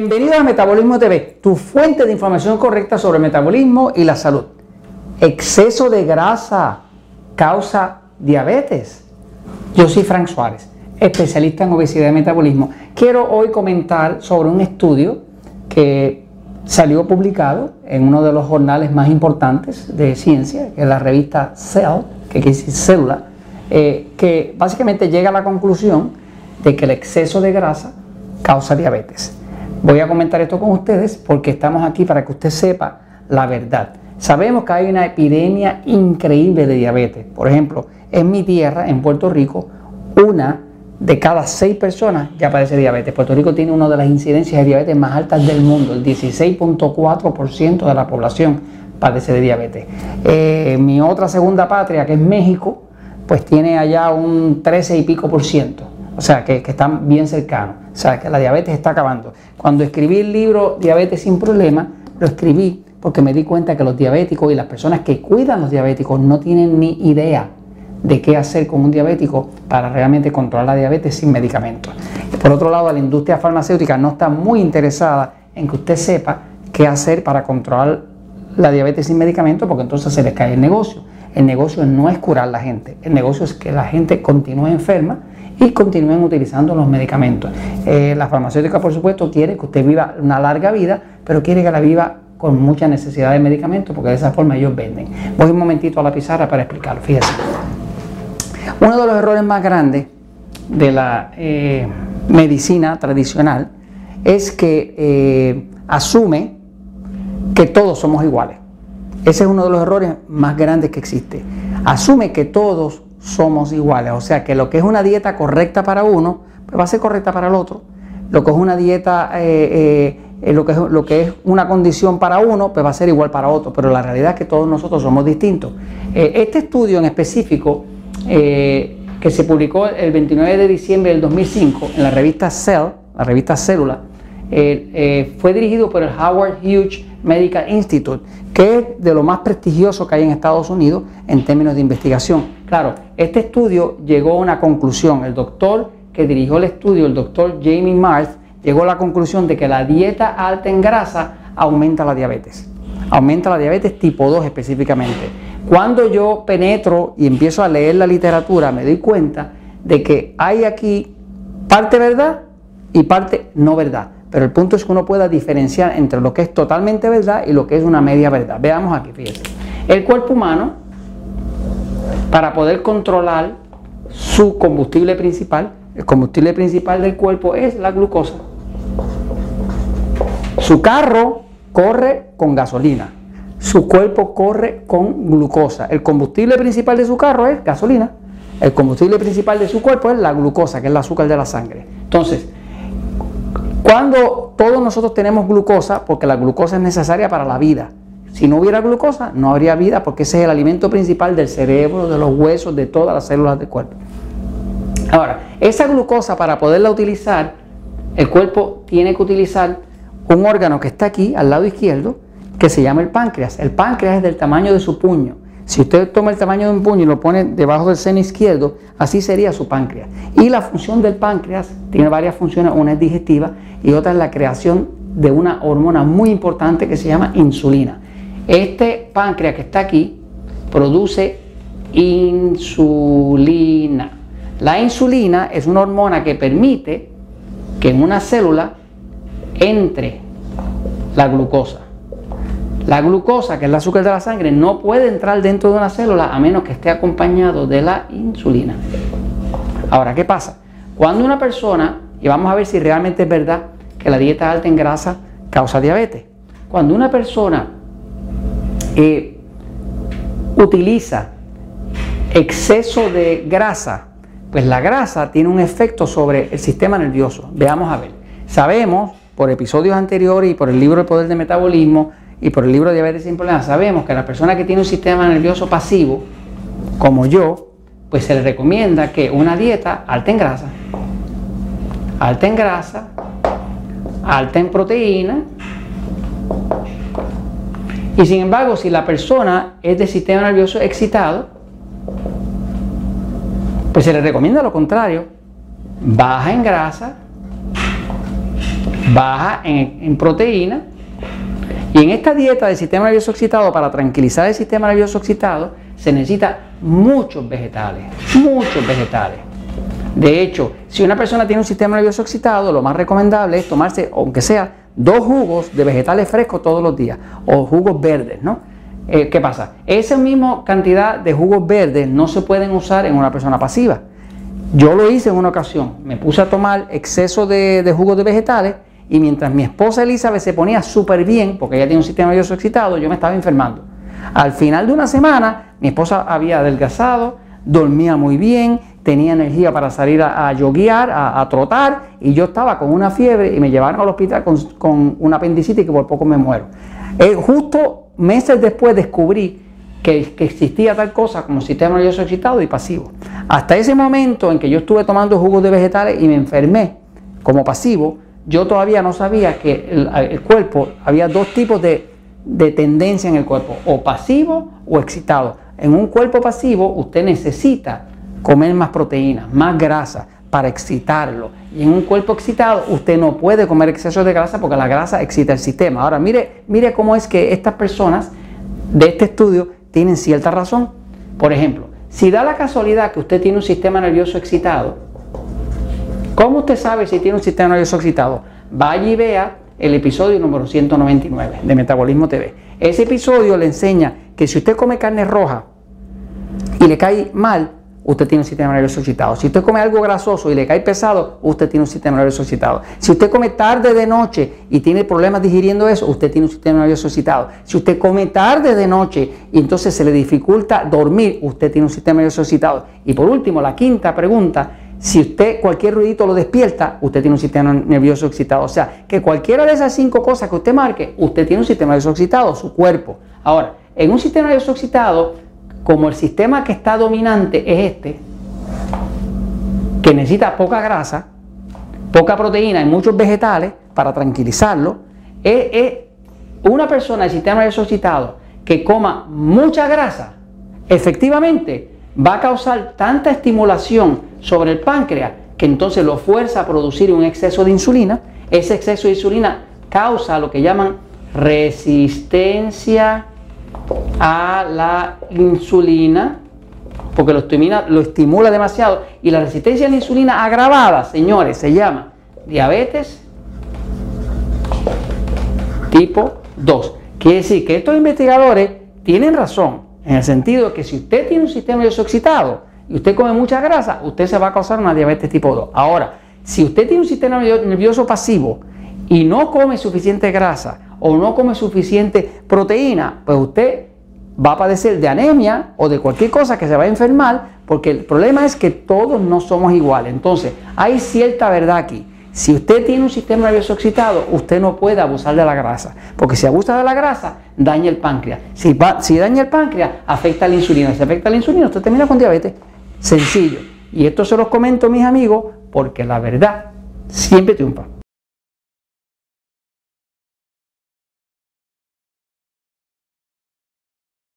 Bienvenido a Metabolismo TV, tu fuente de información correcta sobre el metabolismo y la salud. Exceso de grasa causa diabetes. Yo soy Frank Suárez, especialista en obesidad y metabolismo. Quiero hoy comentar sobre un estudio que salió publicado en uno de los jornales más importantes de ciencia, que es la revista Cell, que quiere decir célula, eh, que básicamente llega a la conclusión de que el exceso de grasa causa diabetes. Voy a comentar esto con ustedes porque estamos aquí para que usted sepa la verdad. Sabemos que hay una epidemia increíble de diabetes. Por ejemplo, en mi tierra, en Puerto Rico, una de cada seis personas ya padece diabetes. Puerto Rico tiene una de las incidencias de diabetes más altas del mundo. El 16.4% de la población padece de diabetes. Eh, mi otra segunda patria, que es México, pues tiene allá un 13 y pico por ciento. O sea, que, están bien cercanos. O sea, que la diabetes está acabando. Cuando escribí el libro Diabetes sin problema, lo escribí porque me di cuenta que los diabéticos y las personas que cuidan los diabéticos no tienen ni idea de qué hacer con un diabético para realmente controlar la diabetes sin medicamentos. Por otro lado, la industria farmacéutica no está muy interesada en que usted sepa qué hacer para controlar la diabetes sin medicamentos porque entonces se les cae el negocio. El negocio no es curar a la gente, el negocio es que la gente continúe enferma y continúen utilizando los medicamentos. Eh, la farmacéutica, por supuesto, quiere que usted viva una larga vida, pero quiere que la viva con mucha necesidad de medicamentos, porque de esa forma ellos venden. Voy un momentito a la pizarra para explicarlo. Fíjense. Uno de los errores más grandes de la eh, medicina tradicional es que eh, asume que todos somos iguales. Ese es uno de los errores más grandes que existe. Asume que todos somos iguales. O sea que lo que es una dieta correcta para uno, pues va a ser correcta para el otro. Lo que es una dieta, eh, eh, eh, lo, que es, lo que es una condición para uno, pues va a ser igual para otro. Pero la realidad es que todos nosotros somos distintos. este estudio en específico, que se publicó el 29 de diciembre del 2005 en la revista Cell, la revista Célula, fue dirigido por el Howard Hughes Medical Institute, que es de lo más prestigioso que hay en Estados Unidos en términos de investigación. Claro, este estudio llegó a una conclusión. El doctor que dirigió el estudio, el doctor Jamie Mars, llegó a la conclusión de que la dieta alta en grasa aumenta la diabetes. Aumenta la diabetes tipo 2 específicamente. Cuando yo penetro y empiezo a leer la literatura, me doy cuenta de que hay aquí parte verdad y parte no verdad. Pero el punto es que uno pueda diferenciar entre lo que es totalmente verdad y lo que es una media verdad. Veamos aquí, fíjense. El cuerpo humano, para poder controlar su combustible principal, el combustible principal del cuerpo es la glucosa. Su carro corre con gasolina. Su cuerpo corre con glucosa. El combustible principal de su carro es gasolina. El combustible principal de su cuerpo es la glucosa, que es el azúcar de la sangre. Entonces, cuando todos nosotros tenemos glucosa, porque la glucosa es necesaria para la vida. Si no hubiera glucosa, no habría vida, porque ese es el alimento principal del cerebro, de los huesos, de todas las células del cuerpo. Ahora, esa glucosa para poderla utilizar, el cuerpo tiene que utilizar un órgano que está aquí, al lado izquierdo, que se llama el páncreas. El páncreas es del tamaño de su puño. Si usted toma el tamaño de un puño y lo pone debajo del seno izquierdo, así sería su páncreas. Y la función del páncreas tiene varias funciones, una es digestiva y otra es la creación de una hormona muy importante que se llama insulina. Este páncreas que está aquí produce insulina. La insulina es una hormona que permite que en una célula entre la glucosa. La glucosa, que es el azúcar de la sangre, no puede entrar dentro de una célula a menos que esté acompañado de la insulina. Ahora, ¿qué pasa? Cuando una persona, y vamos a ver si realmente es verdad que la dieta alta en grasa causa diabetes, cuando una persona eh, utiliza exceso de grasa, pues la grasa tiene un efecto sobre el sistema nervioso. Veamos a ver. Sabemos por episodios anteriores y por el libro El Poder del Metabolismo y por el libro Diabetes sin Problemas, sabemos que a la persona que tiene un sistema nervioso pasivo, como yo, pues se le recomienda que una dieta alta en grasa, alta en grasa, alta en proteína, y sin embargo, si la persona es de sistema nervioso excitado, pues se le recomienda lo contrario, baja en grasa, baja en, proteína. Y en esta dieta del sistema nervioso excitado, para tranquilizar el sistema nervioso excitado, se necesita muchos vegetales, muchos vegetales. De hecho, si una persona tiene un sistema nervioso excitado, lo más recomendable es tomarse, aunque sea, dos jugos de vegetales frescos todos los días, o jugos verdes, ¿no? Eh, ¿Qué pasa? Esa misma cantidad de jugos verdes no se pueden usar en una persona pasiva. Yo lo hice en una ocasión, me puse a tomar exceso de, jugos de vegetales y mientras mi esposa Elizabeth se ponía súper bien, porque ella tiene un sistema nervioso excitado, yo me estaba enfermando. Al final de una semana, mi esposa había adelgazado, dormía muy bien, tenía energía para salir a, yoguear, a, trotar, y yo estaba con una fiebre y me llevaron al hospital con, con una apendicitis que por poco me muero. Eh, justo meses después descubrí que, existía tal cosa como sistema nervioso excitado y pasivo. Hasta ese momento en que yo estuve tomando jugos de vegetales y me enfermé como pasivo, yo todavía no sabía que el, cuerpo, había dos tipos de, de tendencia en el cuerpo, o pasivo o excitado. En un cuerpo pasivo usted necesita comer más proteínas, más grasa para excitarlo. Y en un cuerpo excitado usted no puede comer exceso de grasa porque la grasa excita el sistema. Ahora mire, mire cómo es que estas personas de este estudio tienen cierta razón. Por ejemplo, si da la casualidad que usted tiene un sistema nervioso excitado, ¿cómo usted sabe si tiene un sistema nervioso excitado? Vaya y vea el episodio número 199 de Metabolismo TV. Ese episodio le enseña que si usted come carne roja y le cae mal, usted tiene un sistema nervioso excitado. Si usted come algo grasoso y le cae pesado, usted tiene un sistema nervioso excitado. Si usted come tarde de noche y tiene problemas digiriendo eso, usted tiene un sistema nervioso excitado. Si usted come tarde de noche y entonces se le dificulta dormir, usted tiene un sistema nervioso excitado. Y por último, la quinta pregunta, si usted cualquier ruidito lo despierta, usted tiene un sistema nervioso excitado. O sea, que cualquiera de esas cinco cosas que usted marque, usted tiene un sistema nervioso excitado, su cuerpo. Ahora, en un sistema nervioso excitado, como el sistema que está dominante es este, que necesita poca grasa, poca proteína y muchos vegetales para tranquilizarlo, es, una persona del sistema nervioso excitado que coma mucha grasa, efectivamente va a causar tanta estimulación sobre el páncreas que entonces lo fuerza a producir un exceso de insulina. Ese exceso de insulina causa lo que llaman resistencia a la insulina, porque lo estimula, demasiado, y la resistencia a la insulina agravada, señores, se llama diabetes tipo 2. Quiere decir que estos investigadores tienen razón, en el sentido de que si usted tiene un sistema nervioso y usted come mucha grasa, usted se va a causar una diabetes tipo 2. Ahora, si usted tiene un sistema nervioso pasivo y no come suficiente grasa, o no come suficiente proteína, pues usted va a padecer de anemia o de cualquier cosa que se va a enfermar, porque el problema es que todos no somos iguales. Entonces, hay cierta verdad aquí. Si usted tiene un sistema nervioso excitado, usted no puede abusar de la grasa, porque si abusa de la grasa, daña el páncreas. Si, si daña el páncreas, afecta la insulina. Si afecta la insulina, usted termina con diabetes. Sencillo. Y esto se los comento, mis amigos, porque la verdad siempre triunfa.